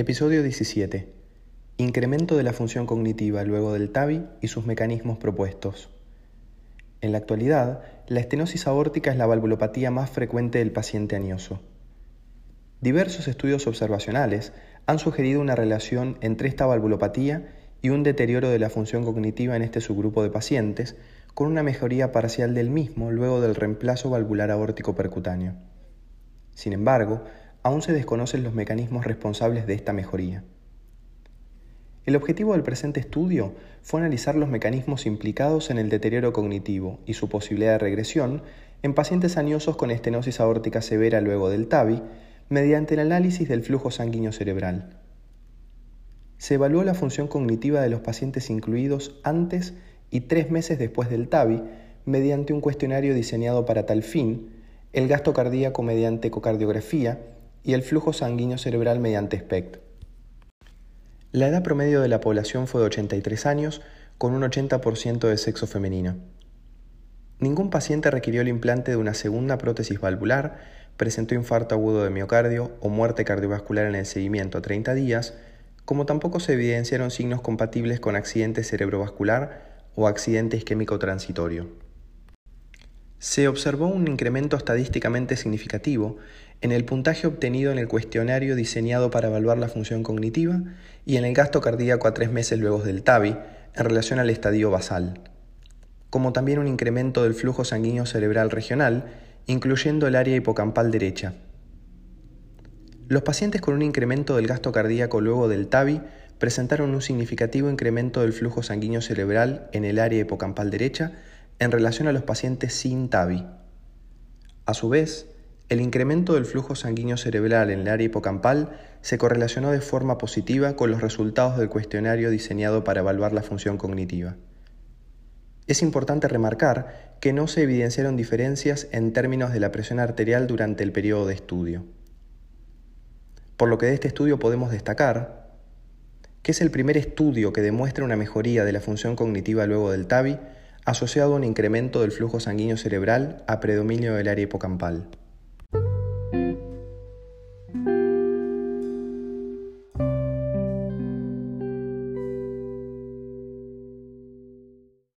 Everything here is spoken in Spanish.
Episodio 17. Incremento de la función cognitiva luego del TAVI y sus mecanismos propuestos. En la actualidad, la estenosis aórtica es la valvulopatía más frecuente del paciente anioso. Diversos estudios observacionales han sugerido una relación entre esta valvulopatía y un deterioro de la función cognitiva en este subgrupo de pacientes, con una mejoría parcial del mismo luego del reemplazo valvular aórtico percutáneo. Sin embargo, aún se desconocen los mecanismos responsables de esta mejoría. El objetivo del presente estudio fue analizar los mecanismos implicados en el deterioro cognitivo y su posibilidad de regresión en pacientes aniosos con estenosis aórtica severa luego del TAVI mediante el análisis del flujo sanguíneo cerebral. Se evaluó la función cognitiva de los pacientes incluidos antes y tres meses después del TAVI mediante un cuestionario diseñado para tal fin, el gasto cardíaco mediante ecocardiografía y el flujo sanguíneo cerebral mediante SPECT. La edad promedio de la población fue de 83 años, con un 80% de sexo femenino. Ningún paciente requirió el implante de una segunda prótesis valvular, presentó infarto agudo de miocardio o muerte cardiovascular en el seguimiento a 30 días, como tampoco se evidenciaron signos compatibles con accidente cerebrovascular o accidente isquémico transitorio. Se observó un incremento estadísticamente significativo en el puntaje obtenido en el cuestionario diseñado para evaluar la función cognitiva y en el gasto cardíaco a tres meses luego del TAVI en relación al estadio basal, como también un incremento del flujo sanguíneo cerebral regional, incluyendo el área hipocampal derecha. Los pacientes con un incremento del gasto cardíaco luego del TAVI presentaron un significativo incremento del flujo sanguíneo cerebral en el área hipocampal derecha en relación a los pacientes sin TAVI. A su vez, el incremento del flujo sanguíneo cerebral en el área hipocampal se correlacionó de forma positiva con los resultados del cuestionario diseñado para evaluar la función cognitiva. Es importante remarcar que no se evidenciaron diferencias en términos de la presión arterial durante el periodo de estudio. Por lo que de este estudio podemos destacar que es el primer estudio que demuestra una mejoría de la función cognitiva luego del TAVI asociado a un incremento del flujo sanguíneo cerebral a predominio del área hipocampal.